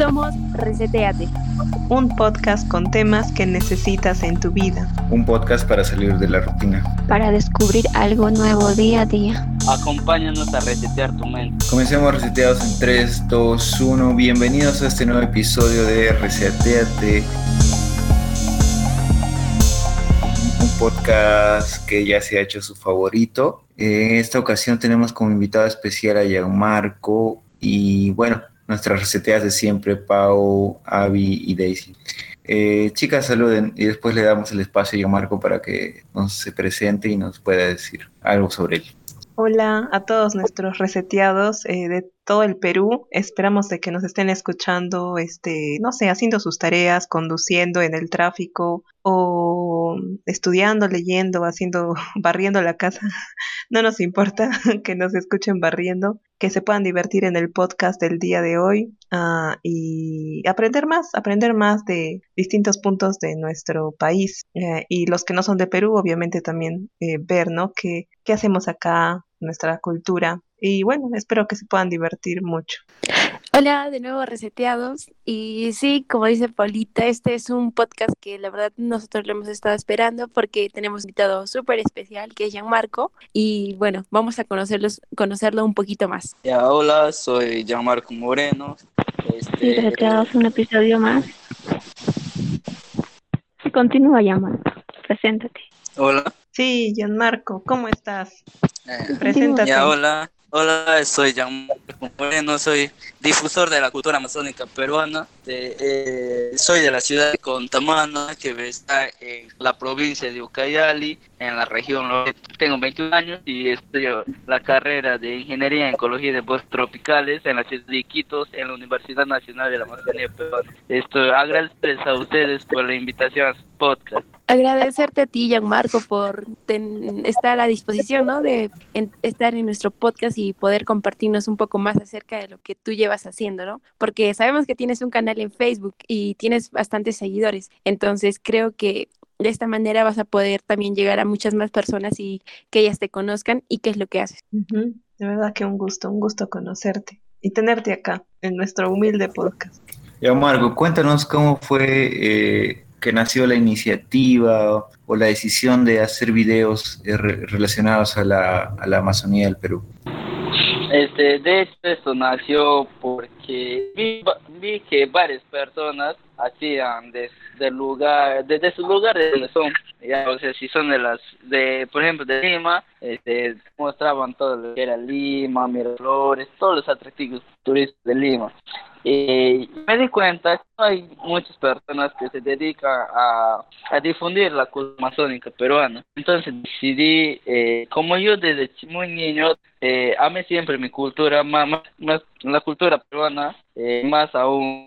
Somos Reseteate, un podcast con temas que necesitas en tu vida. Un podcast para salir de la rutina. Para descubrir algo nuevo día a día. Acompáñanos a resetear tu mente. Comencemos reseteados en 3, 2, 1. Bienvenidos a este nuevo episodio de Reseteate. Un podcast que ya se ha hecho su favorito. En esta ocasión tenemos como invitado especial a Gianmarco y bueno, nuestras reseteas de siempre, Pau, Avi y Daisy. Eh, chicas, saluden y después le damos el espacio a Marco para que nos se presente y nos pueda decir algo sobre él. Hola a todos nuestros reseteados eh, de todo el Perú. Esperamos de que nos estén escuchando, este, no sé, haciendo sus tareas, conduciendo en el tráfico o estudiando, leyendo, haciendo, barriendo la casa. No nos importa que nos escuchen barriendo, que se puedan divertir en el podcast del día de hoy uh, y aprender más, aprender más de distintos puntos de nuestro país. Eh, y los que no son de Perú, obviamente también eh, ver, ¿no? ¿Qué, ¿Qué hacemos acá? nuestra cultura. Y bueno, espero que se puedan divertir mucho. Hola, de nuevo reseteados. Y sí, como dice Paulita, este es un podcast que la verdad nosotros lo hemos estado esperando porque tenemos un invitado súper especial que es Gianmarco. Y bueno, vamos a conocerlos, conocerlo un poquito más. Ya, hola, soy Gianmarco Moreno. Este... Sí, reseteados, un episodio más. Y continúa, Gianmarco. Preséntate. Hola. Sí, Gianmarco, ¿cómo estás? Eh, Preséntate. Ya, hola. Hola, soy Gianmarco Moreno, soy difusor de la cultura amazónica peruana. Eh, soy de la ciudad de Contamana, que está en la provincia de Ucayali, en la región Tengo 21 años y estudio la carrera de Ingeniería en Ecología de Bosques Tropicales en la ciudad de Iquitos, en la Universidad Nacional de la Amazonía Peruana. Estoy agradecido a ustedes por la invitación a su podcast agradecerte a ti, Gianmarco, por estar a disposición, ¿no? De estar en nuestro podcast y poder compartirnos un poco más acerca de lo que tú llevas haciendo, ¿no? Porque sabemos que tienes un canal en Facebook y tienes bastantes seguidores, entonces creo que de esta manera vas a poder también llegar a muchas más personas y que ellas te conozcan y qué es lo que haces. De verdad que un gusto, un gusto conocerte y tenerte acá en nuestro humilde podcast. Gianmarco, cuéntanos cómo fue eh, que nació la iniciativa o la decisión de hacer videos eh, relacionados a la, Amazonía del Perú? Este, de hecho, esto nació porque vi, que varias personas hacían desde lugar, desde su lugar de donde son, o sea, si son de las, de, por ejemplo, de Lima, este, mostraban todo lo que era Lima, Miraflores, todos los atractivos turísticos de Lima. Y me di cuenta que hay muchas personas que se dedican a, a difundir la cultura amazónica peruana. Entonces decidí, eh, como yo desde muy niño eh, amé siempre mi cultura, más, más, la cultura peruana, eh, más aún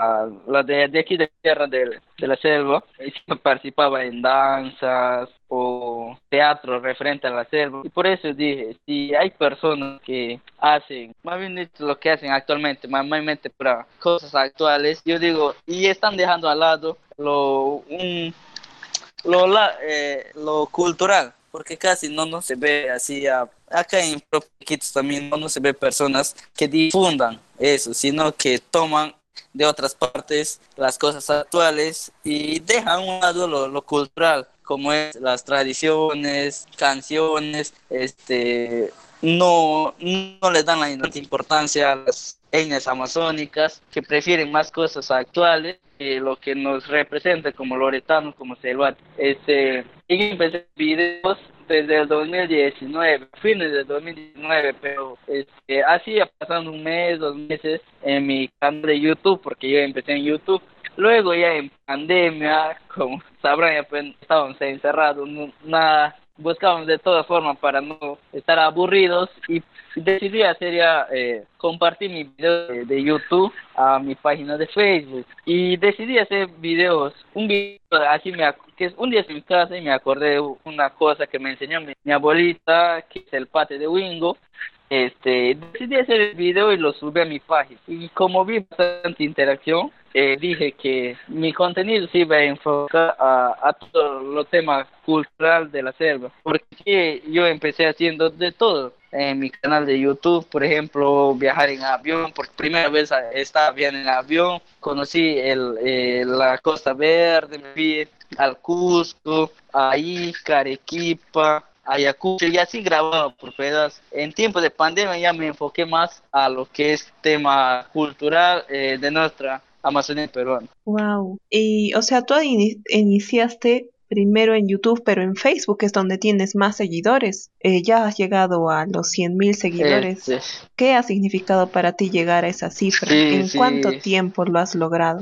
la de, de, aquí de tierra de, de la selva, participaba en danzas o teatro referente a la selva. Y por eso dije, si hay personas que hacen, más bien lo que hacen actualmente, mayormente para cosas actuales, yo digo, y están dejando al lado lo, un, lo, eh, lo cultural porque casi no, no se ve así, acá en Propiquitos también no, no se ve personas que difundan eso, sino que toman de otras partes las cosas actuales y dejan a un lado lo, lo cultural, como es las tradiciones, canciones, este, no, no le dan la importancia a las etnias amazónicas, que prefieren más cosas actuales que lo que nos representa como loretanos, como selváticos. Este, y empecé videos desde el 2019, fines del 2019, pero este, así pasando un mes, dos meses en mi canal de YouTube, porque yo empecé en YouTube. Luego ya en pandemia, como sabrán, ya pues, estábamos encerrados, nada, buscábamos de todas formas para no estar aburridos y decidí hacer ya, eh, compartir mi video de, YouTube a mi página de Facebook. Y decidí hacer videos, un video así me que un día en mi casa y me acordé una cosa que me enseñó mi, abuelita, que es el pate de Wingo, este, decidí hacer el video y lo subí a mi página. Y como vi bastante interacción, eh, dije que mi contenido se iba a enfocar a, a todo los temas cultural de la selva, porque yo empecé haciendo de todo en mi canal de YouTube, por ejemplo, viajar en avión, por primera vez estaba bien en avión, conocí el, eh, la Costa Verde, me fui al Cusco, a Ica, Arequipa, Ayacucho y así grababa por pedazos. En tiempo de pandemia ya me enfoqué más a lo que es tema cultural eh, de nuestra Amazonía peruana. Wow. Y o sea, tú iniciaste primero en YouTube, pero en Facebook es donde tienes más seguidores. Eh, ya has llegado a los 100 mil seguidores. Este. ¿Qué ha significado para ti llegar a esa cifra? ¿En cuánto tiempo lo has logrado?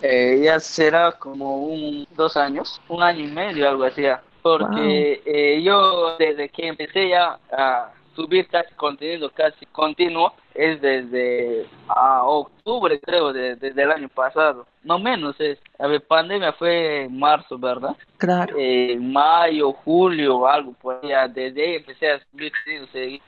Eh, ya será como un dos años, un año y medio, algo así. Porque eh, yo desde que empecé ya a subir casi contenido casi continuo es desde a octubre creo de, desde el año pasado. No menos es a ver pandemia fue en marzo verdad claro. Eh, mayo julio algo por allá desde ahí empecé a subir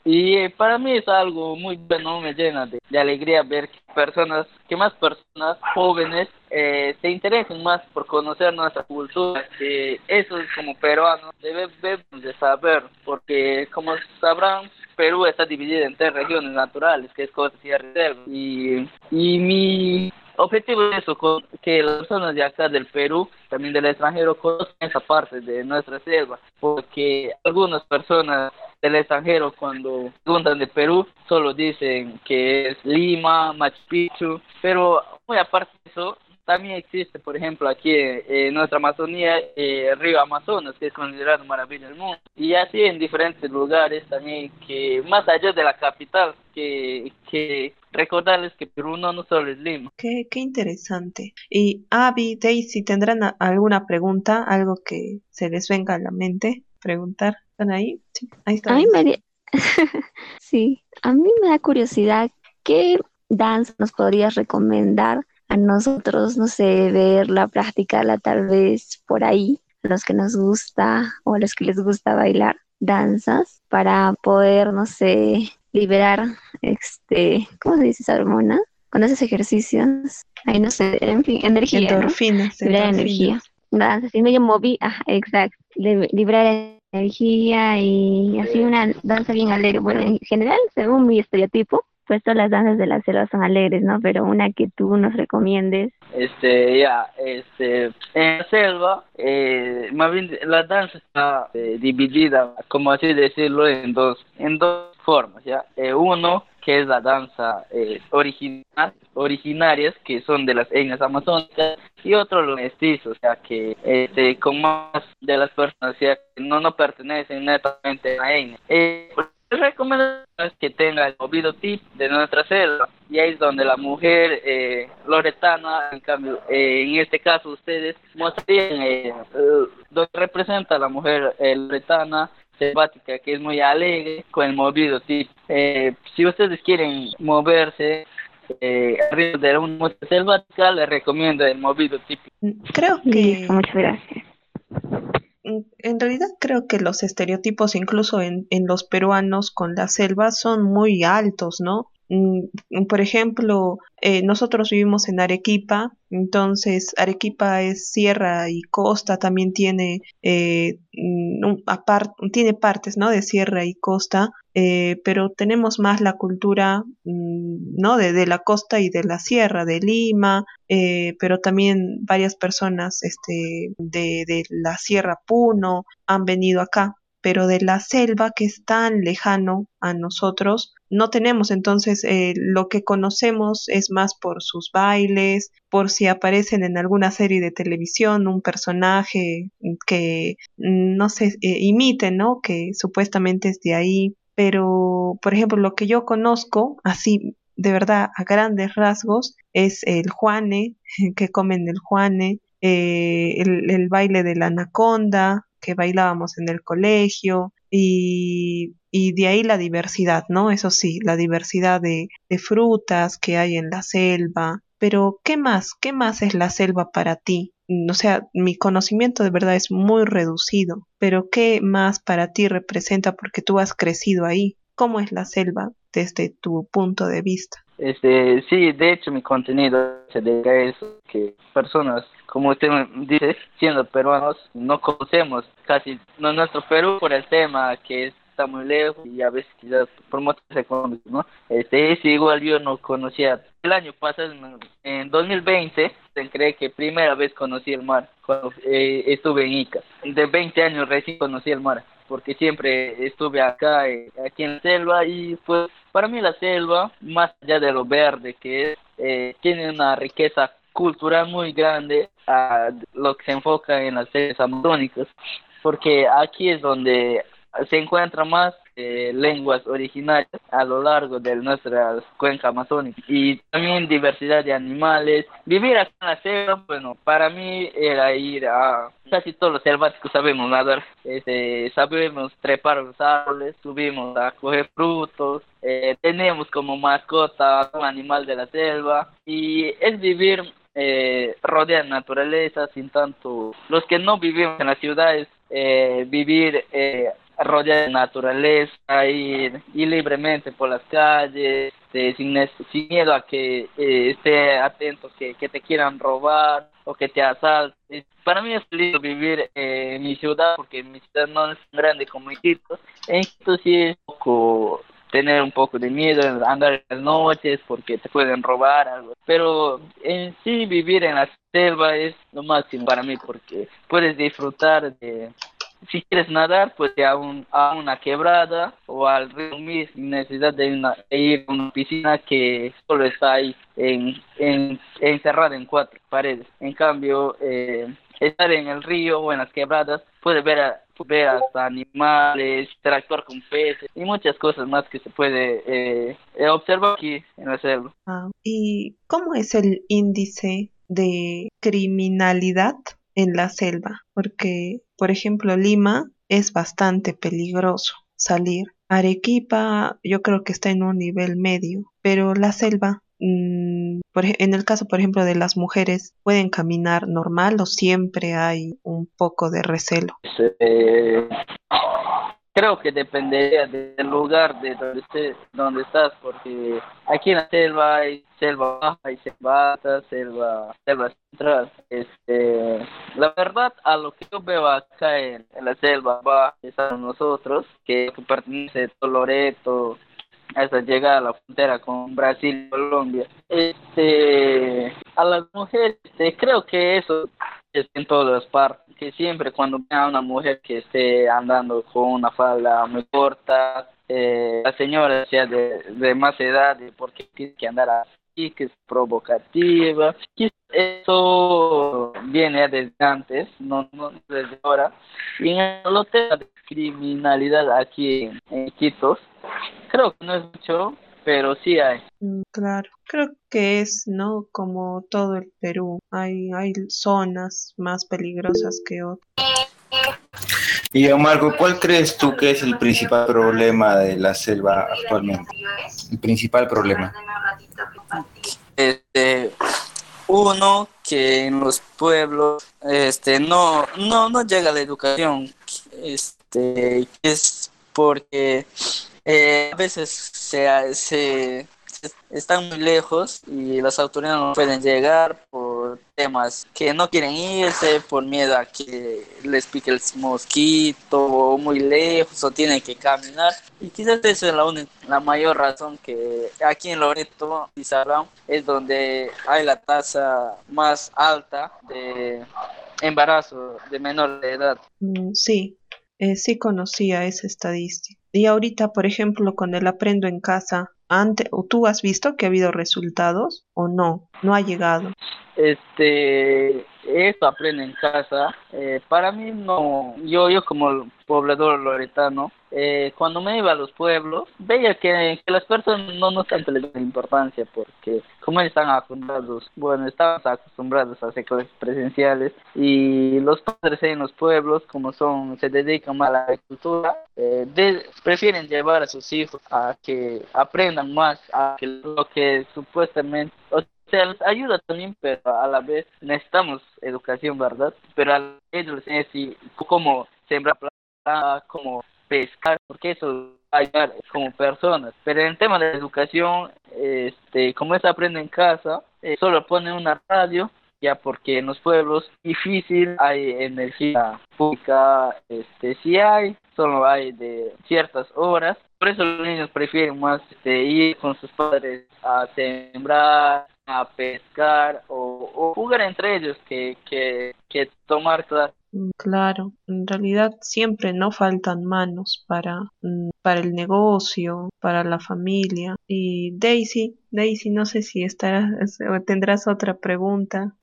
y eh, para mí es algo muy bueno me llena de, de alegría ver que personas que más personas jóvenes eh, se interesen más por conocer nuestra cultura que eso es como peruano debemos de saber porque como sabrán Perú está dividido en tres regiones naturales, que es costa y reserva. Y, y mi objetivo es eso, que las personas de acá del Perú, también del extranjero, conozcan esa parte de nuestra selva, porque algunas personas del extranjero cuando preguntan de Perú solo dicen que es Lima, Machu Picchu, pero muy aparte de eso, también existe, por ejemplo, aquí en nuestra Amazonía, eh, el río Amazonas, que es considerado maravilla del mundo. Y así en diferentes lugares también, que más allá de la capital, que, que recordarles que Perú no, no solo es Lima. Qué, qué interesante. Y Abby, Daisy, ¿tendrán alguna pregunta? ¿Algo que se les venga a la mente? ¿Preguntar? ¿Están ahí? Sí, ahí está. sí, a mí me da curiosidad, ¿qué danza nos podrías recomendar a nosotros, no sé, verla, practicarla tal vez por ahí, los que nos gusta o a los que les gusta bailar danzas para poder, no sé, liberar, este, ¿cómo se dice esa hormona? Con esos ejercicios, ahí no sé, en fin, energía. Endorfinas. Liberar energía. Danza, así medio moví, ah, exacto, liberar energía y así una danza bien alegre. Bueno, en general, según mi estereotipo, pues las danzas de la selva son alegres, ¿no? Pero una que tú nos recomiendes. Este, ya, este, en la selva, eh, más bien la danza está eh, dividida, como así decirlo, en dos, en dos formas, ¿ya? Eh, uno, que es la danza eh, originarias, que son de las etnias amazónicas, y otro los mestizos, o sea, que este, con más de las personas, o sea, que no, no pertenecen netamente a la etnia. Eh, recomiendo que tenga el movido tip de nuestra selva y ahí es donde la mujer eh, loretana en cambio eh, en este caso ustedes mostrarían eh, lo que representa la mujer eh, loretana selvática que es muy alegre con el movido tip. Si ustedes quieren moverse eh, arriba de una muestra selvática les recomiendo el movido tip. Creo que muchas gracias en realidad creo que los estereotipos incluso en, en los peruanos con la selva son muy altos, ¿no? Mm, por ejemplo, eh, nosotros vivimos en Arequipa, entonces Arequipa es sierra y costa, también tiene, eh, mm, tiene partes ¿no? de sierra y costa, eh, pero tenemos más la cultura mm, ¿no? de, de, la costa y de la sierra, de Lima, pero también varias personas este, de, de la sierra Puno han venido acá pero de la selva que es tan lejano a nosotros, no tenemos. Entonces, eh, lo que conocemos es más por sus bailes, por si aparecen en alguna serie de televisión un personaje que, no sé, eh, imite, ¿no? Que supuestamente es de ahí. Pero, por ejemplo, lo que yo conozco, así de verdad a grandes rasgos, es el Juane, que comen el Juane, eh, el baile de la anaconda, que bailábamos en el colegio y, y, de ahí la diversidad, ¿no? Eso sí, la diversidad de, de frutas que hay en la selva. Pero, ¿qué más? ¿Qué más es la selva para ti? O sea, mi conocimiento de verdad es muy reducido, pero ¿qué más para ti representa porque tú has crecido ahí? cómo es la selva desde tu punto de vista. Este, sí, de hecho mi contenido se dedica a eso, que personas, como usted dice, siendo peruanos, no conocemos casi no, nuestro Perú por el tema que está muy lejos y a veces quizás por motivos económicos, ¿no? Este, es igual yo no conocía, el año pasado, en 2020, se cree que primera vez conocí el mar, cuando eh, estuve en Ica, de 20 años recién conocí el mar porque siempre estuve acá, eh, aquí en la selva, y pues para mí la selva, más allá de lo verde que es, eh, tiene una riqueza cultural muy grande a lo que se enfoca en las selvas amazónicas, porque aquí es donde se encuentra más eh, lenguas originarias a lo largo de nuestra cuenca amazónica y también diversidad de animales. Vivir acá en la selva, bueno, para mí era ir a casi todos los selváticos sabemos nadar, este, sabemos trepar los árboles, subimos a coger frutos, eh, tenemos como mascota un animal de la selva y es vivir eh, rodear naturaleza sin tanto los que no vivimos en las ciudades eh, vivir eh, rodear de naturaleza, ir, ir libremente por las calles, este, sin, sin miedo a que eh, esté atento, que, que te quieran robar o que te asalten. Para mí es lindo vivir en mi ciudad, porque mi ciudad no es tan grande como Egipto. En Egipto sí es un poco tener un poco de miedo, andar en las noches porque te pueden robar algo. Pero en sí vivir en la selva es lo máximo para mí porque puedes disfrutar de, si quieres nadar, pues a, un, a una quebrada o al río sin necesidad de, ir a una piscina que solo está ahí en, en, encerrada en cuatro paredes. En cambio, eh, estar en el río o en las quebradas, puedes ver, a, ver hasta animales, interactuar con peces y muchas cosas más que se puede eh, observar aquí en la selva. Ah, ¿Y cómo es el índice de criminalidad en la selva? Porque por ejemplo, Lima es bastante peligroso salir. Arequipa yo creo que está en un nivel medio, pero la selva, mm, en el caso por ejemplo de las mujeres, pueden caminar normal o siempre hay un poco de recelo. Eh, creo que dependería del lugar de donde estés, donde estás, porque aquí en la selva hay selva baja, hay selva alta, selva, selva central. Este, la verdad, a lo que yo veo acá en, la selva baja, estamos nosotros, que, pertenece a Loreto, hasta llegar a la frontera con Brasil y Colombia. Este, a las mujeres, este, creo que eso es en todas partes que siempre cuando vea una mujer que esté andando con una falda muy corta, eh, la señora sea de, más edad, porque tiene que andar así, que es provocativa. Eso viene desde antes, no, no desde ahora. Y en el tema de criminalidad aquí en, en Quito, creo que no es mucho, pero sí hay. Mm, claro, creo que es, ¿no? Como todo el Perú, hay, hay zonas más peligrosas que otras. Y Marco, ¿cuál crees tú que es el principal problema de la selva actualmente? El principal problema. Este, uno que en los pueblos, este, no, no, no llega la educación, este, es porque eh, a veces se, se, están muy lejos y las autoridades no pueden llegar por temas que no quieren irse, por miedo a que les pique el mosquito o muy lejos o tienen que caminar. Y quizás esa es la, mayor razón que aquí en Loreto y Salón es donde hay la tasa más alta de embarazo de menor edad. Mm, sí, eh, sí conocía esa estadística. Y ahorita, por ejemplo, con el aprendo en casa, antes, ¿tú has visto que ha habido resultados o no? No ha llegado. Este, eso aprende en casa. Eh, para mí no, yo, yo como poblador loretano, eh, cuando me iba a los pueblos, veía que, las personas no nos tanto les importancia porque como están acostumbrados, bueno, estamos acostumbrados a hacer cosas presenciales y los padres en los pueblos, como son, se dedican más a la agricultura, eh, prefieren llevar a sus hijos a que aprendan más, a que lo que supuestamente, o sea, ayuda también, pero a la vez necesitamos educación, ¿verdad? Pero a ellos les enseñan cómo sembrar planta, cómo pescar, porque eso va a ayudar como personas. Pero en el tema de educación, este, como es aprende en casa, eh, solo pone una radio ya porque en los pueblos difícil hay energía pública, este sí hay, solo hay de ciertas horas, por eso los niños prefieren más este, ir con sus padres a sembrar, a pescar o, jugar entre ellos que, que, que tomar clases. Mm, claro, en realidad siempre no faltan manos para, mm, para el negocio, para la familia. Y Daisy, Daisy, no sé si estarás, tendrás otra pregunta.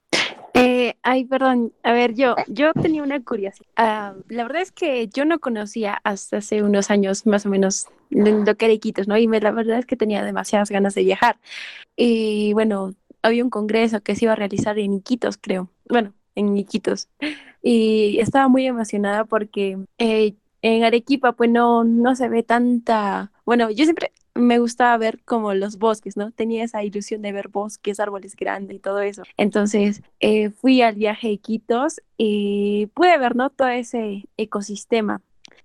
Eh, ay, perdón. A ver, yo, yo tenía una curiosidad. Ah, la verdad es que yo no conocía hasta hace unos años más o menos lo que era Iquitos, ¿no? Y me, la verdad es que tenía demasiadas ganas de viajar. Y bueno, había un congreso que se iba a realizar en Iquitos, creo. Bueno, en Iquitos. Y estaba muy emocionada porque eh, en Arequipa pues no, no se ve tanta... Bueno, yo siempre me gustaba ver como los bosques, ¿no? Tenía esa ilusión de ver bosques, árboles grandes y todo eso. Entonces eh, fui al viaje a Iquitos y pude ver, ¿no? Todo ese ecosistema.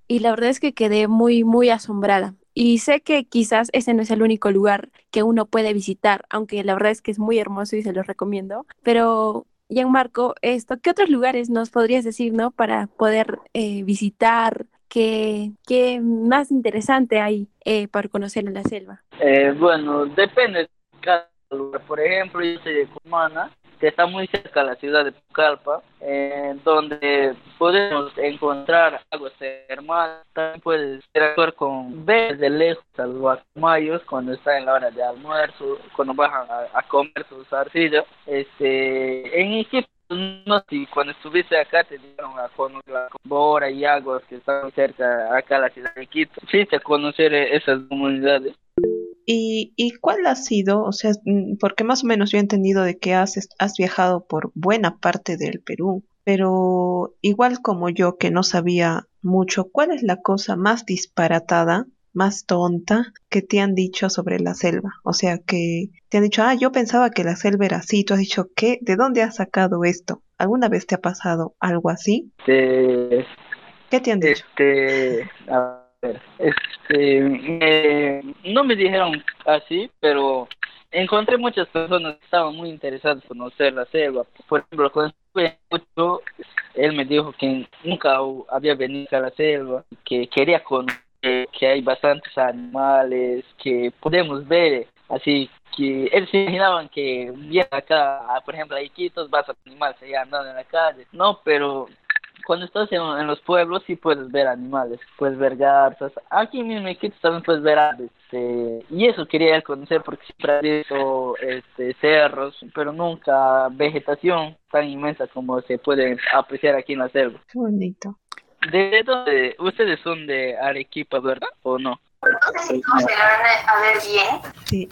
Y la verdad es que quedé muy, muy asombrada. Y sé que quizás ese no es el único lugar que uno puede visitar, aunque la verdad es que es muy hermoso y se lo recomiendo. Pero, Gianmarco, esto, ¿qué otros lugares nos podrías decir, no? Para poder eh, visitar, ¿qué, ¿qué, más interesante hay eh, para conocer en la selva? Eh, bueno, depende de cada lugar. Por ejemplo, yo soy de Cumana que está muy cerca de la ciudad de Pucallpa, donde podemos encontrar aguas termales, también puedes interactuar con ver de lejos a los guacamayos cuando está en la hora de almuerzo, cuando bajan a, comer sus arcillas. Este, en Egipto no si cuando estuviste acá te dieron a conocer la Bora y aguas que están cerca acá la ciudad de Quito. Fuiste a conocer esas comunidades. ¿Y, ¿Y cuál ha sido? O sea, mm, porque más o menos yo he entendido de que has, has viajado por buena parte del Perú, pero igual como yo que no sabía mucho, ¿cuál es la cosa más disparatada, más tonta que te han dicho sobre la selva? O sea, que te han dicho, ah, yo pensaba que la selva era así, tú has dicho, ¿qué? ¿De dónde has sacado esto? ¿Alguna vez te ha pasado algo así? ¿Qué te han dicho? Este, este, no me dijeron así, pero encontré muchas personas que estaban muy interesadas en conocer la selva. Por ejemplo, cuando estuve él me dijo que nunca había venido a la selva, que quería conocer, que hay bastantes animales, que podemos ver, así que él se imaginaban que viene acá, por ejemplo, hay quitos, vas a animales allá andando en la calle. No, pero cuando estás en, los pueblos sí puedes ver animales, puedes ver garzas. Aquí mismo en Quito también puedes ver aves. Este, y eso quería conocer porque siempre ha visto este, cerros, pero nunca vegetación tan inmensa como se puede apreciar aquí en la selva. Qué bonito. ¿De dónde? Ustedes son de Arequipa, ¿verdad? ¿O no? Sí, a ver bien. Sí.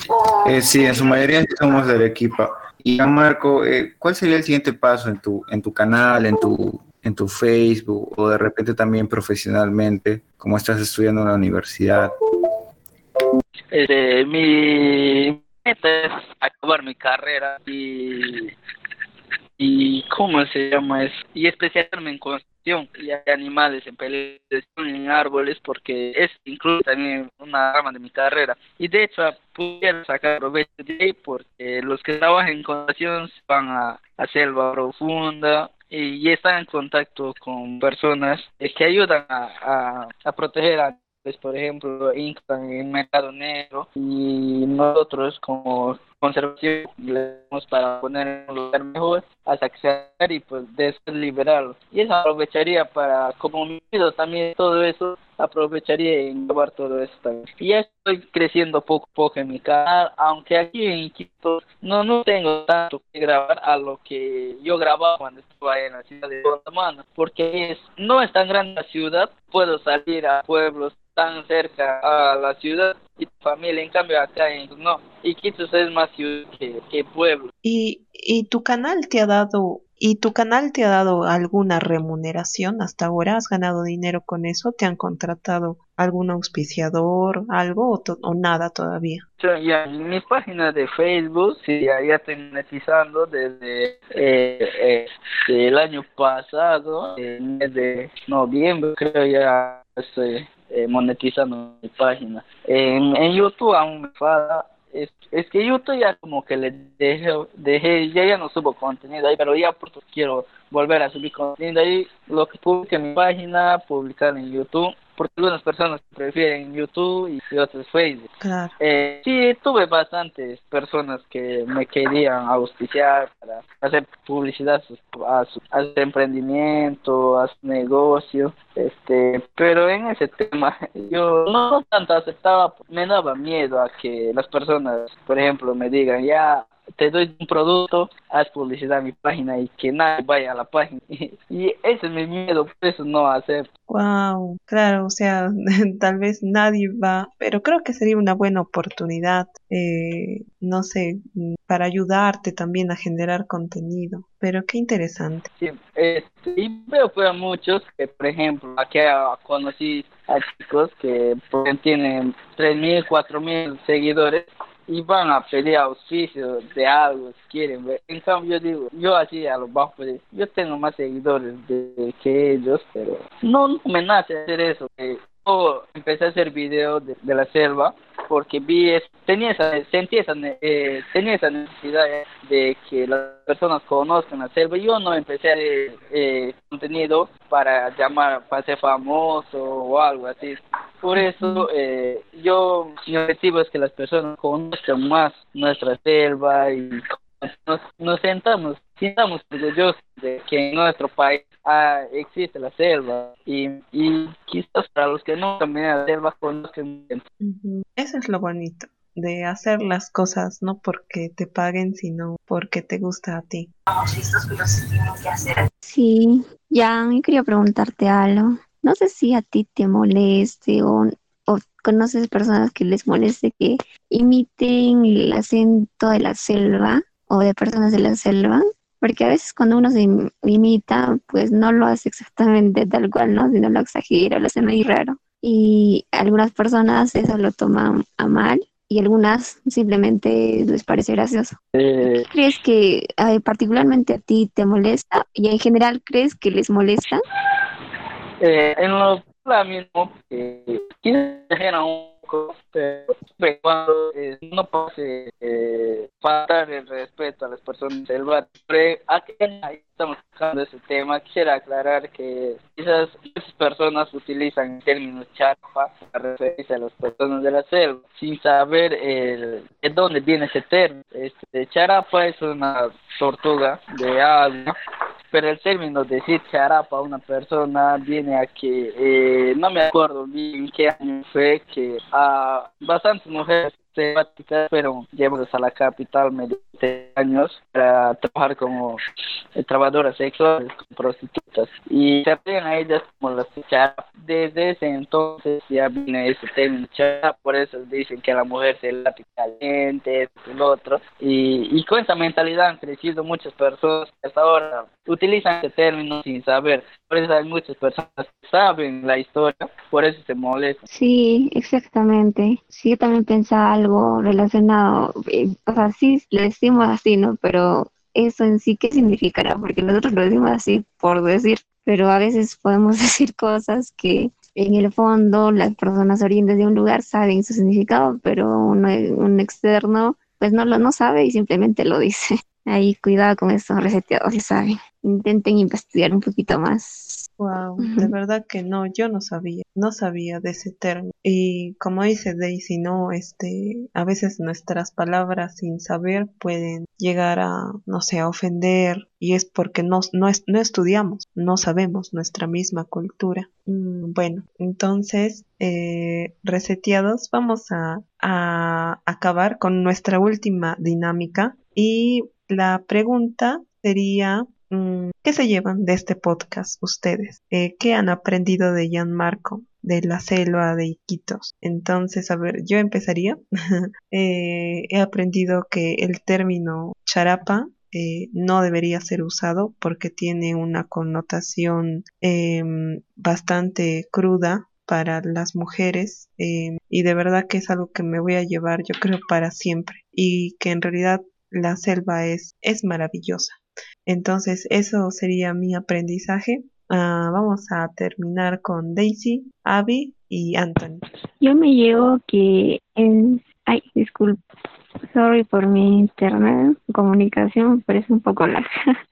Eh, sí, en su mayoría somos de Arequipa. Y Marco, eh, ¿cuál sería el siguiente paso en tu, en tu canal, en tu en tu Facebook o de repente también profesionalmente, como estás estudiando en la universidad? Este, mi meta es acabar mi carrera y, y ¿cómo se llama eso? Y especializarme en construcción y animales, en peleación en árboles, porque es incluso también una rama de mi carrera. Y de hecho, pudiera sacar provecho de ahí porque los que trabajan en construcción van a, a selva profunda y están en contacto con personas que ayudan a, a, proteger a por ejemplo, en el mercado negro y nosotros como conservación para poner en un lugar mejor hasta que sea y pues liberarlo. Y eso aprovecharía para, como mi vida también todo eso, aprovecharía en grabar todo eso también. Y ya estoy creciendo poco a poco en mi canal, aunque aquí en Quito no, no tengo tanto que grabar a lo que yo grababa cuando estaba en la ciudad de Guatemala, porque es, no es tan grande la ciudad, puedo salir a pueblos tan cerca a la ciudad y familia, en cambio acá en, no, Iquitos es más ciudad que, que pueblo. ¿Y, ¿Y tu canal te ha dado ¿Y tu canal te ha dado alguna remuneración hasta ahora? ¿Has ganado dinero con eso? ¿Te han contratado algún auspiciador, algo o, nada todavía? Ya, en mi página de Facebook, sí, ya, estoy monetizando desde eh, este, el año pasado, el mes de noviembre, creo ya estoy eh, monetizando mi página. En, YouTube aún me falta es, es que YouTube ya como que le dejé, dejé ya ya no subo contenido ahí, pero ya por quiero volver a subir contenido ahí, lo que publique en mi página, publicar en YouTube porque algunas personas prefieren YouTube y otras Facebook. Claro. Eh, sí, tuve bastantes personas que me querían auspiciar para hacer publicidad a su, a su emprendimiento, a su negocio, este, pero en ese tema yo no tanto aceptaba, me daba miedo a que las personas, por ejemplo, me digan, ya te doy un producto, haz publicidad en mi página y que nadie vaya a la página. y ese es mi miedo, por eso no acepto. Wow, claro, o sea, tal vez nadie va, pero creo que sería una buena oportunidad, eh, no sé, para ayudarte también a generar contenido. Pero qué interesante. Sí, este, y veo que muchos que, por ejemplo, aquí conocí a chicos que pues, tienen 3.000, 4.000 seguidores y van a pedir auspicio de algo si quieren. En cambio, yo digo, yo así a los bajos, yo tengo más seguidores de, que ellos, pero no, no me nace hacer eso. Empecé a hacer videos de, la selva porque vi, tenía esa, sentí esa, eh, tenía esa necesidad de que las personas conozcan la selva. Yo no empecé a hacer eh, contenido para llamar, para ser famoso o algo así. Por eso eh, yo, mi objetivo es que las personas conozcan más nuestra selva y nos, nos sentamos, sintamos orgullosos de que en nuestro país ah, existe la selva y, y quizás para los que no también la selva conozcan. Eso es lo bonito de hacer las cosas no porque te paguen, sino porque te gusta a ti. Sí, ya me quería preguntarte algo. No sé si a ti te moleste o, o conoces personas que les moleste que imiten el acento de la selva o de personas de la selva, porque a veces cuando uno se imita, pues no lo hace exactamente tal cual, ¿no? Sino lo exagera, lo hace muy raro. Y algunas personas eso lo toman a mal y algunas simplemente les parece gracioso. Eh, ¿Crees que particularmente a ti te molesta y en general crees que les molesta? Eh, en lo mismo, eh, un pero cuando eh, no puede eh, faltar el respeto a las personas del barrio. Aquí estamos tocando ese tema. Quisiera aclarar que esas, esas personas utilizan el término charpa para referirse a las personas de la selva, sin saber el, de dónde viene ese término. Este, charapa es una tortuga de agua pero el término de decir charapa a una persona viene a que eh, no me acuerdo bien qué año fue que a bastantes mujeres temáticas pero llevamos a la capital mediante años para trabajar como eh, trabajadoras sexuales, prostitutas y ven a ellas como las charapa. Desde ese entonces ya viene ese término charapa, por eso dicen que la mujer se late caliente, esto lo otro. Y, y con esa mentalidad han crecido muchas personas que hasta ahora utilizan ese término sin saber. Por eso hay muchas personas que saben la historia, por eso se molestan. Sí, exactamente. Sí, yo también pensaba algo relacionado, eh, o sea, sí le decimos así, ¿no? Pero eso en sí, ¿qué significará? Porque nosotros lo decimos así por decir, pero a veces podemos decir cosas que en el fondo las personas orientes de un lugar saben su significado, pero un, externo pues no lo no sabe y simplemente lo dice. Ahí cuidado con esos reseteados, ya saben. Intenten investigar un poquito más. Wow, de verdad que no, yo no sabía, no sabía de ese término. Y como dice Daisy, no, este, a veces nuestras palabras sin saber pueden llegar a, no sé, a ofender y es porque no, no, no estudiamos, no sabemos nuestra misma cultura. Mm, bueno, entonces, eh, reseteados, vamos a, a acabar con nuestra última dinámica y la pregunta sería, ¿qué se llevan de este podcast ustedes? Eh, ¿Qué han aprendido de Marco de la selva de Iquitos? Entonces, a ver, yo empezaría. Eh, he aprendido que el término charapa eh, no debería ser usado porque tiene una connotación em, bastante cruda para las mujeres em, y de verdad que es algo que me voy a llevar yo creo para siempre y que en realidad la selva es, es maravillosa. Entonces, eso sería mi aprendizaje. ah, vamos a terminar con Daisy, Abby y Anthony. Yo me llevo que en... Ay, disculpe. Sorry por mi internet, comunicación, pero es un poco larga.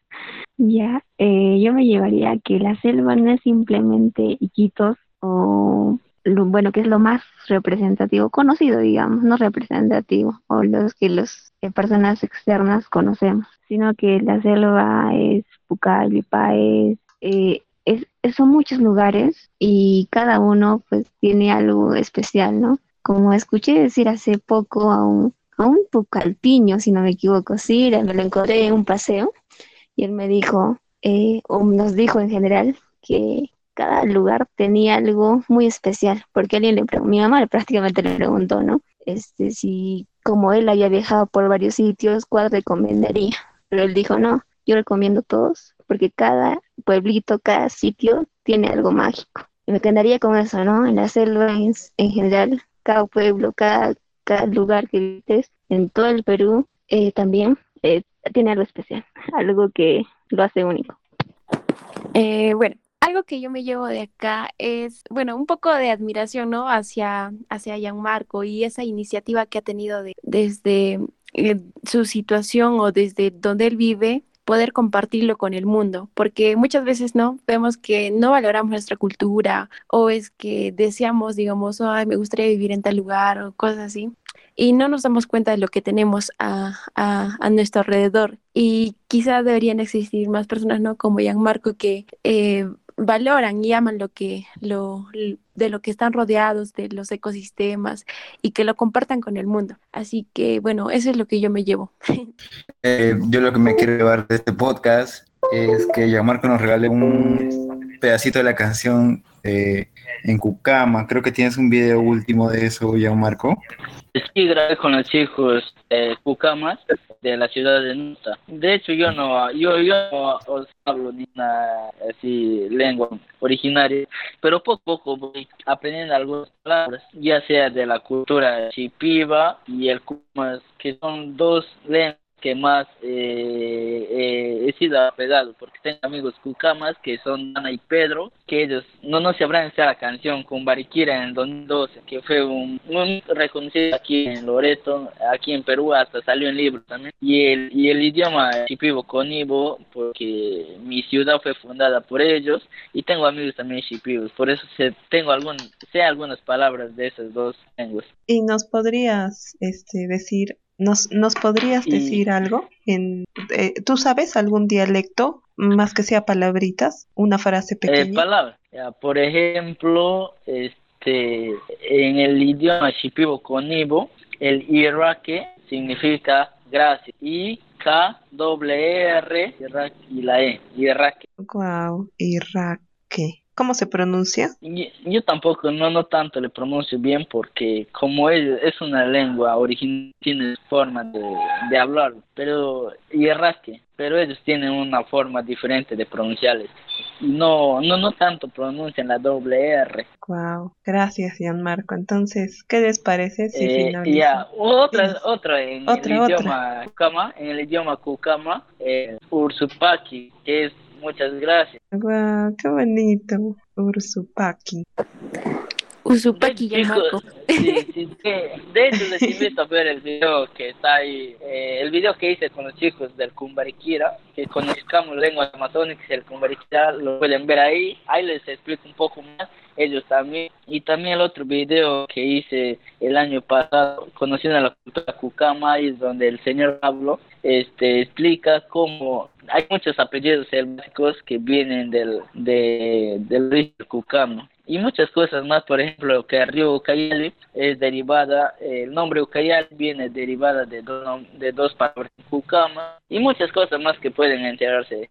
ya, eh, yo me llevaría que la selva no es simplemente Iquitos o bueno, que es lo más representativo, conocido, digamos, no representativo, o los que las personas externas conocemos, sino que la selva es Pucallpa, es, eh, es, son muchos lugares y cada uno pues tiene algo especial, ¿no? Como escuché decir hace poco a un, a un pucalpiño, si no me equivoco, sí, me lo encontré en un paseo y él me dijo, eh, o nos dijo en general, que cada lugar tenía algo muy especial, porque alguien le preguntó, mi mamá prácticamente le preguntó, ¿no? Este, si como él había viajado por varios sitios, ¿cuál recomendaría? Pero él dijo, no, yo recomiendo todos, porque cada pueblito, cada sitio tiene algo mágico. Y me quedaría con eso, ¿no? En la selva en, general, cada pueblo, cada, lugar que visites, en todo el Perú, eh, también eh, tiene algo especial, algo que lo hace único. Eh, bueno, algo que yo me llevo de acá es, bueno, un poco de admiración, ¿no? Hacia, hacia Gianmarco y esa iniciativa que ha tenido de, desde eh, su situación o desde donde él vive, poder compartirlo con el mundo, porque muchas veces no vemos que no valoramos nuestra cultura o es que deseamos, digamos, ay, me gustaría vivir en tal lugar o cosas así, y no nos damos cuenta de lo que tenemos a, a, nuestro alrededor. Y quizá deberían existir más personas, ¿no? Como Gianmarco, que eh, valoran y aman lo que lo de lo que están rodeados de los ecosistemas y que lo compartan con el mundo. Así que bueno eso es lo que yo me llevo. Eh, yo lo que me quiero llevar de este podcast es que Gianmarco nos regale un pedacito de la canción eh, en Cucama. Creo que tienes un video último de eso Gianmarco Sí, grabé con los chicos de Cucamas de la ciudad de Nuta. De hecho, yo no, yo, yo no hablo ni una así lengua originaria, pero poco a poco voy aprendiendo algunas palabras, ya sea de la cultura chipiva y el Cucamas, que son dos lenguas que más eh, eh, he sido apegado, porque tengo amigos cucamas que son Ana y Pedro, que ellos no, no sabrán esa canción con Bariquira en el 2012, que fue un, un, reconocido aquí en Loreto, aquí en Perú, hasta salió en libro también. Y el, y el idioma chipivo conibo, porque mi ciudad fue fundada por ellos, y tengo amigos también chipivos, por eso sé, tengo algún, sé algunas palabras de esas dos lenguas. ¿Y nos podrías este, decir ¿Nos, ¿Nos podrías decir algo? En, eh, ¿Tú sabes algún dialecto, más que sea palabritas, una frase eh, pequeña? palabras. por ejemplo, este, en el idioma shipibo conibo, el iraque significa gracias. Y K, doble R, y la E, iraque. Wow, iraque. ¿Cómo se pronuncia? Yo, tampoco, no, no tanto le pronuncio bien porque como es, es una lengua original, tiene forma de, de hablar, pero y rasque, pero ellos tienen una forma diferente de pronunciarles. No, no, no tanto pronuncian la doble R. Wow, gracias Gianmarco. Entonces, ¿qué les parece si eh, Ya, otra, otra en el idioma Kukama, en el idioma Kukama, eh, Ursupaki, que es Muchas gracias. Wow, qué bonito. Ursupaki. Sí, sí, de hecho les invito a ver el video que está ahí, eh, el video que hice con los chicos del Kumbariquira, que conozcamos lenguas amazónicas y el Kumbariquira, lo pueden ver ahí, ahí les explico un poco más, ellos también, y también el otro video que hice el año pasado, conociendo la cultura Cucama, es donde el señor Pablo este, explica cómo hay muchos apellidos selváticos que vienen del, de, del río Cucama y muchas cosas más, por ejemplo, que el río Ucayali es derivada, el nombre Ucayali viene derivada de, de dos palabras, Cucama, y muchas cosas más que pueden enterarse.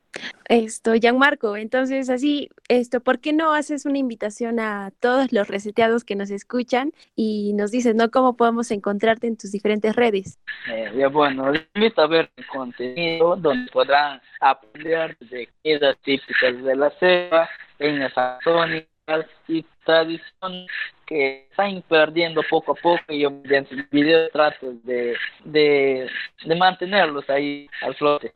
Esto, Gianmarco, entonces así, esto, ¿por qué no haces una invitación a todos los reseteados que nos escuchan y nos dices, ¿no? ¿Cómo podemos encontrarte en tus diferentes redes? Eh, ya bueno, les invito a ver el contenido donde podrán aprender de comidas típicas de la selva, en la y tradición que están perdiendo poco a poco y yo mediante el video trato de, de, de mantenerlos ahí al flote.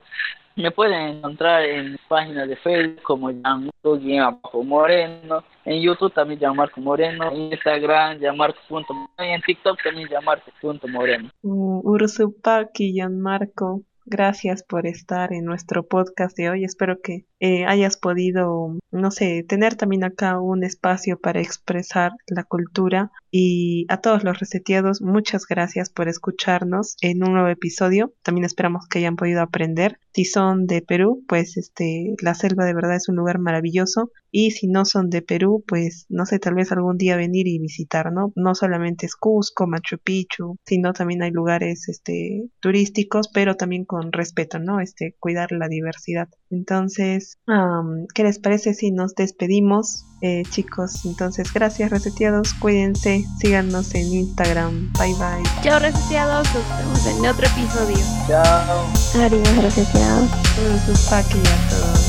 Me pueden encontrar en páginas de Facebook como Gianmarco Moreno, en YouTube también Gianmarco Moreno, en Instagram Gianmarco.moreno y en TikTok también Gianmarco.moreno. Uh, Ursupaki Gianmarco. Gracias por estar en nuestro podcast de hoy. Espero que eh, hayas podido, no sé, tener también acá un espacio para expresar la cultura. Y a todos los reseteados, muchas gracias por escucharnos en un nuevo episodio. También esperamos que hayan podido aprender. Si son de Perú, pues este, la selva de verdad es un lugar maravilloso. Y si no son de Perú, pues no sé, tal vez algún día venir y visitar, ¿no? No solamente es Cusco, Machu Picchu, sino también hay lugares este, turísticos, pero también con respeto, ¿no? Este, cuidar la diversidad. Entonces, ¿qué les parece si nos despedimos, eh, chicos? Entonces, gracias, reseteados. Cuídense, síganos en Instagram. Bye bye. Chao, reseteados. Nos vemos en otro episodio. Chao. Adiós, reseteados. Sus a todos.